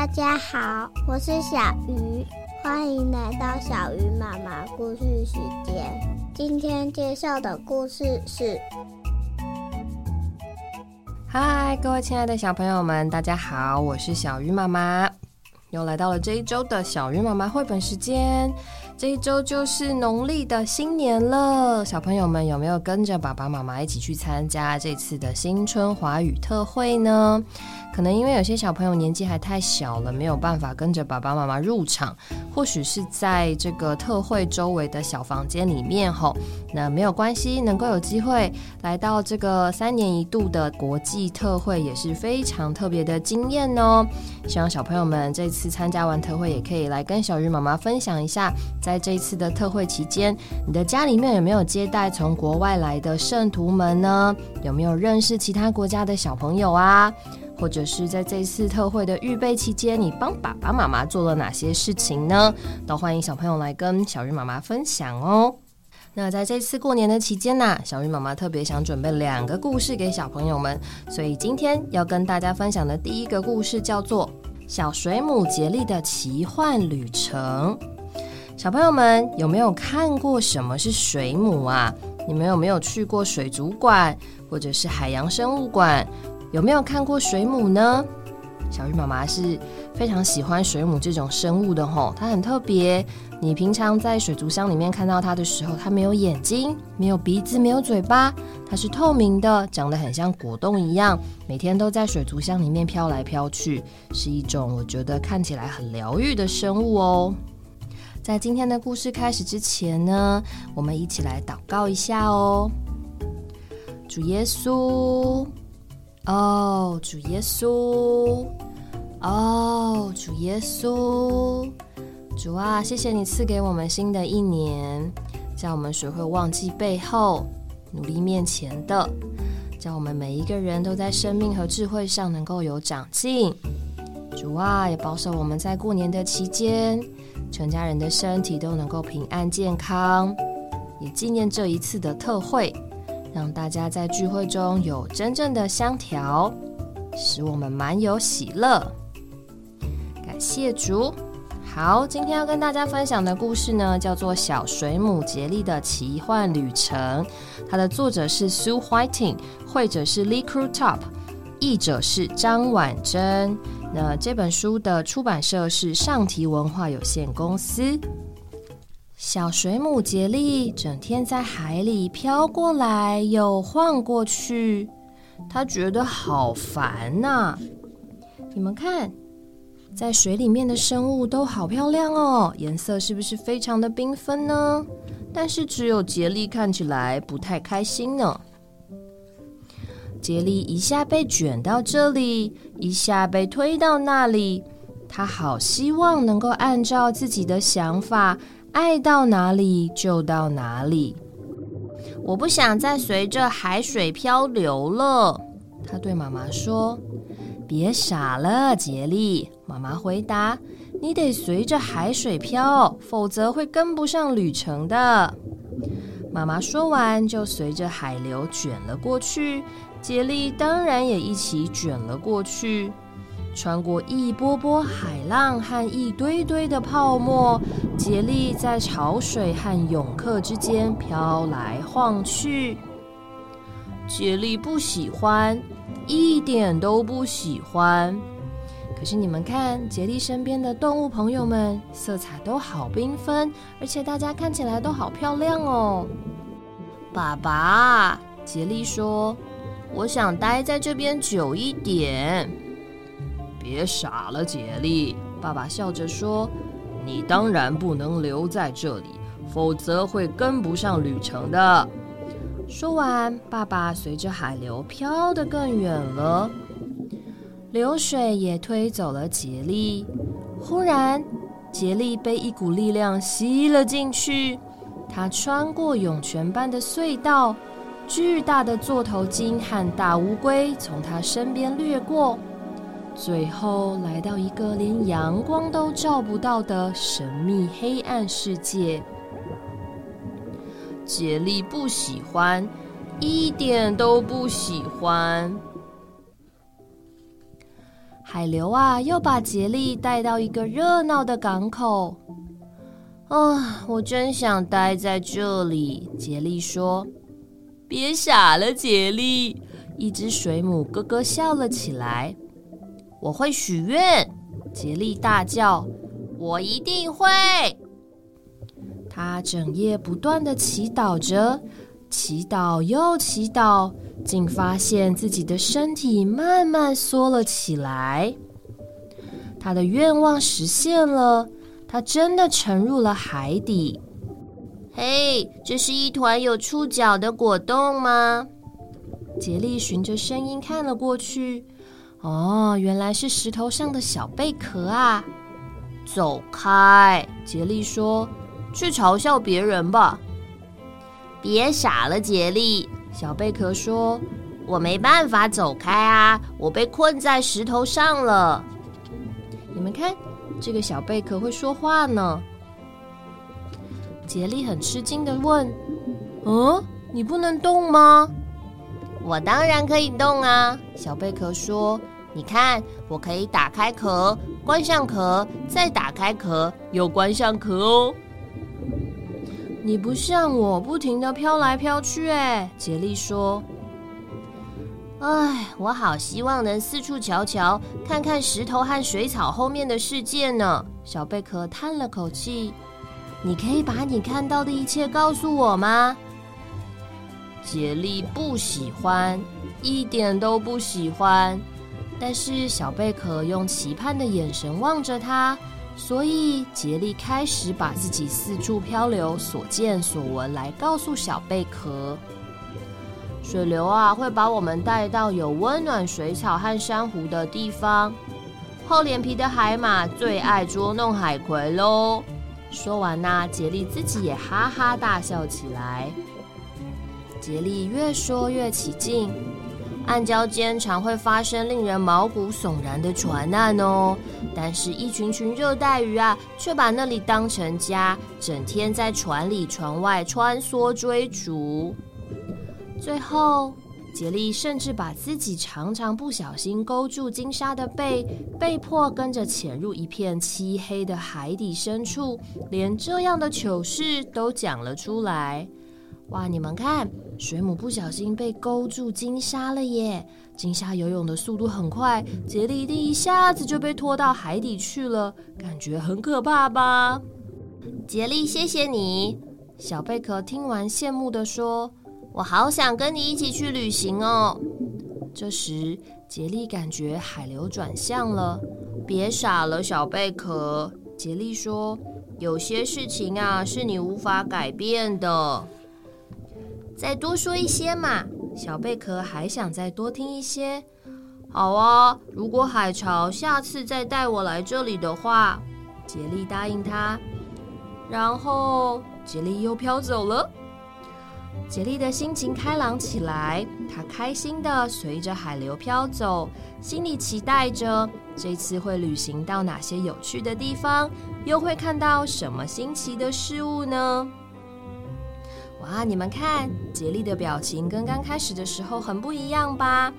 大家好，我是小鱼，欢迎来到小鱼妈妈故事时间。今天介绍的故事是：嗨，各位亲爱的小朋友们，大家好，我是小鱼妈妈，又来到了这一周的小鱼妈妈绘本时间。这一周就是农历的新年了，小朋友们有没有跟着爸爸妈妈一起去参加这次的新春华语特会呢？可能因为有些小朋友年纪还太小了，没有办法跟着爸爸妈妈入场，或许是在这个特会周围的小房间里面吼，那没有关系，能够有机会来到这个三年一度的国际特会也是非常特别的经验哦。希望小朋友们这次参加完特会，也可以来跟小鱼妈妈分享一下，在这一次的特会期间，你的家里面有没有接待从国外来的圣徒们呢？有没有认识其他国家的小朋友啊？或者是在这次特会的预备期间，你帮爸爸妈妈做了哪些事情呢？都欢迎小朋友来跟小鱼妈妈分享哦。那在这次过年的期间呢，小鱼妈妈特别想准备两个故事给小朋友们，所以今天要跟大家分享的第一个故事叫做《小水母杰利的奇幻旅程》。小朋友们有没有看过什么是水母啊？你们有没有去过水族馆或者是海洋生物馆？有没有看过水母呢？小鱼妈妈是非常喜欢水母这种生物的吼，它很特别。你平常在水族箱里面看到它的时候，它没有眼睛，没有鼻子，没有嘴巴，它是透明的，长得很像果冻一样，每天都在水族箱里面飘来飘去，是一种我觉得看起来很疗愈的生物哦。在今天的故事开始之前呢，我们一起来祷告一下哦，主耶稣。哦，主耶稣，哦，主耶稣，主啊，谢谢你赐给我们新的一年，叫我们学会忘记背后，努力面前的，叫我们每一个人都在生命和智慧上能够有长进。主啊，也保守我们在过年的期间，全家人的身体都能够平安健康，也纪念这一次的特会。让大家在聚会中有真正的香调，使我们满有喜乐。感谢主。好，今天要跟大家分享的故事呢，叫做《小水母杰利的奇幻旅程》。它的作者是 Sue Whiting，绘者是 Lee Crew Top，译者是张婉珍。那这本书的出版社是上提文化有限公司。小水母杰利整天在海里飘过来又晃过去，他觉得好烦呐。你们看，在水里面的生物都好漂亮哦，颜色是不是非常的缤纷呢？但是只有杰利看起来不太开心呢。杰利一下被卷到这里，一下被推到那里，他好希望能够按照自己的想法。爱到哪里就到哪里，我不想再随着海水漂流了。他对妈妈说：“别傻了，杰利。”妈妈回答：“你得随着海水漂，否则会跟不上旅程的。”妈妈说完，就随着海流卷了过去。杰利当然也一起卷了过去。穿过一波波海浪和一堆堆的泡沫，杰利在潮水和泳客之间飘来晃去。杰利不喜欢，一点都不喜欢。可是你们看，杰利身边的动物朋友们，色彩都好缤纷，而且大家看起来都好漂亮哦。爸爸，杰利说：“我想待在这边久一点。”别傻了，杰利！爸爸笑着说：“你当然不能留在这里，否则会跟不上旅程的。”说完，爸爸随着海流飘得更远了，流水也推走了杰利。忽然，杰利被一股力量吸了进去，他穿过涌泉般的隧道，巨大的座头鲸和大乌龟从他身边掠过。最后来到一个连阳光都照不到的神秘黑暗世界。杰利不喜欢，一点都不喜欢。海流啊，又把杰利带到一个热闹的港口。啊，我真想待在这里。杰利说：“别傻了，杰利。”一只水母咯咯笑了起来。我会许愿，杰利大叫：“我一定会！”他整夜不断的祈祷着，祈祷又祈祷，竟发现自己的身体慢慢缩了起来。他的愿望实现了。他真的沉入了海底。嘿，这是一团有触角的果冻吗？杰利循着声音看了过去。哦，原来是石头上的小贝壳啊！走开，杰利说：“去嘲笑别人吧。”别傻了，杰利。小贝壳说：“我没办法走开啊，我被困在石头上了。”你们看。这个小贝壳会说话呢。杰利很吃惊的问：“嗯，你不能动吗？”“我当然可以动啊！”小贝壳说：“你看，我可以打开壳，关上壳，再打开壳，又关上壳哦。”“你不像我，不停的飘来飘去。”哎，杰利说。哎，我好希望能四处瞧瞧，看看石头和水草后面的世界呢。小贝壳叹了口气：“你可以把你看到的一切告诉我吗？”杰利不喜欢，一点都不喜欢。但是小贝壳用期盼的眼神望着他，所以杰利开始把自己四处漂流、所见所闻来告诉小贝壳。水流啊，会把我们带到有温暖水草和珊瑚的地方。厚脸皮的海马最爱捉弄海葵喽。说完呐，杰利自己也哈哈大笑起来。杰利越说越起劲。暗礁间常会发生令人毛骨悚然的船难哦，但是，一群群热带鱼啊，却把那里当成家，整天在船里船外穿梭追逐。最后，杰利甚至把自己常常不小心勾住金沙的背，被迫跟着潜入一片漆黑的海底深处，连这样的糗事都讲了出来。哇，你们看，水母不小心被勾住金沙了耶！金沙游泳的速度很快，杰利一定一下子就被拖到海底去了，感觉很可怕吧？杰利，谢谢你。小贝壳听完，羡慕的说。我好想跟你一起去旅行哦。这时，杰利感觉海流转向了。别傻了，小贝壳。杰利说：“有些事情啊，是你无法改变的。”再多说一些嘛。小贝壳还想再多听一些。好啊，如果海潮下次再带我来这里的话，杰利答应他。然后，杰利又飘走了。杰利的心情开朗起来，他开心的随着海流飘走，心里期待着这次会旅行到哪些有趣的地方，又会看到什么新奇的事物呢？哇，你们看，杰利的表情跟刚开始的时候很不一样吧？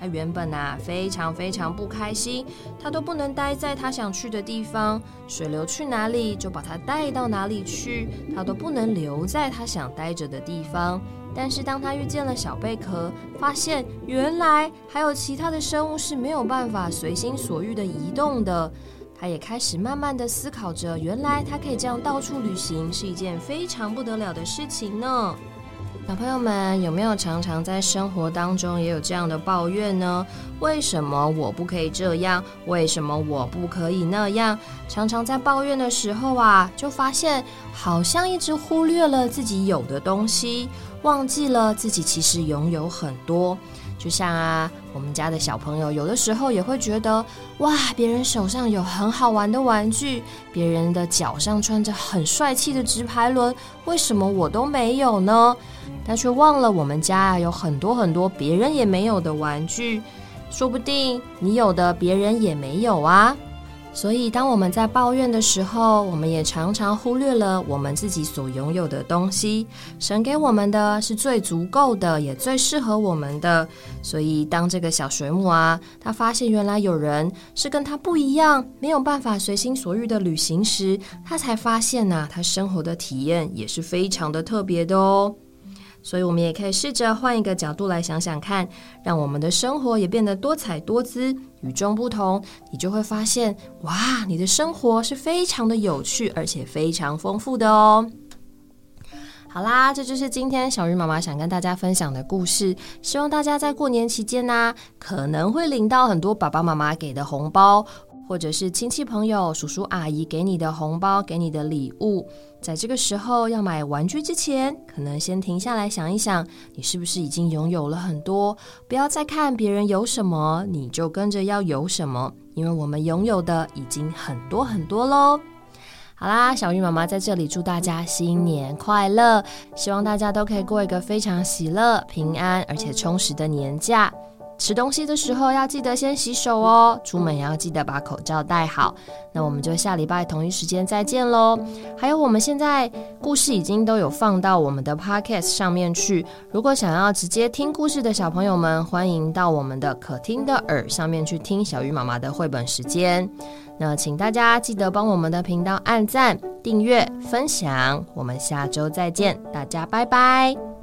他原本啊非常非常不开心，他都不能待在他想去的地方，水流去哪里就把他带到哪里去，他都不能留在他想待着的地方。但是当他遇见了小贝壳，发现原来还有其他的生物是没有办法随心所欲的移动的，他也开始慢慢的思考着，原来他可以这样到处旅行是一件非常不得了的事情呢。小朋友们有没有常常在生活当中也有这样的抱怨呢？为什么我不可以这样？为什么我不可以那样？常常在抱怨的时候啊，就发现好像一直忽略了自己有的东西，忘记了自己其实拥有很多。就像啊，我们家的小朋友有的时候也会觉得，哇，别人手上有很好玩的玩具，别人的脚上穿着很帅气的直排轮，为什么我都没有呢？但却忘了，我们家啊有很多很多别人也没有的玩具，说不定你有的别人也没有啊。所以，当我们在抱怨的时候，我们也常常忽略了我们自己所拥有的东西。神给我们的是最足够的，也最适合我们的。所以，当这个小水母啊，他发现原来有人是跟他不一样，没有办法随心所欲的旅行时，他才发现呐，他生活的体验也是非常的特别的哦。所以，我们也可以试着换一个角度来想想看，让我们的生活也变得多彩多姿、与众不同。你就会发现，哇，你的生活是非常的有趣，而且非常丰富的哦。好啦，这就是今天小鱼妈妈想跟大家分享的故事。希望大家在过年期间呢，可能会领到很多爸爸妈妈给的红包。或者是亲戚朋友、叔叔阿姨给你的红包、给你的礼物，在这个时候要买玩具之前，可能先停下来想一想，你是不是已经拥有了很多？不要再看别人有什么，你就跟着要有什么，因为我们拥有的已经很多很多喽。好啦，小玉妈妈在这里祝大家新年快乐，希望大家都可以过一个非常喜乐、平安而且充实的年假。吃东西的时候要记得先洗手哦，出门也要记得把口罩戴好。那我们就下礼拜同一时间再见喽。还有，我们现在故事已经都有放到我们的 podcast 上面去。如果想要直接听故事的小朋友们，欢迎到我们的可听的耳上面去听小鱼妈妈的绘本时间。那请大家记得帮我们的频道按赞、订阅、分享。我们下周再见，大家拜拜。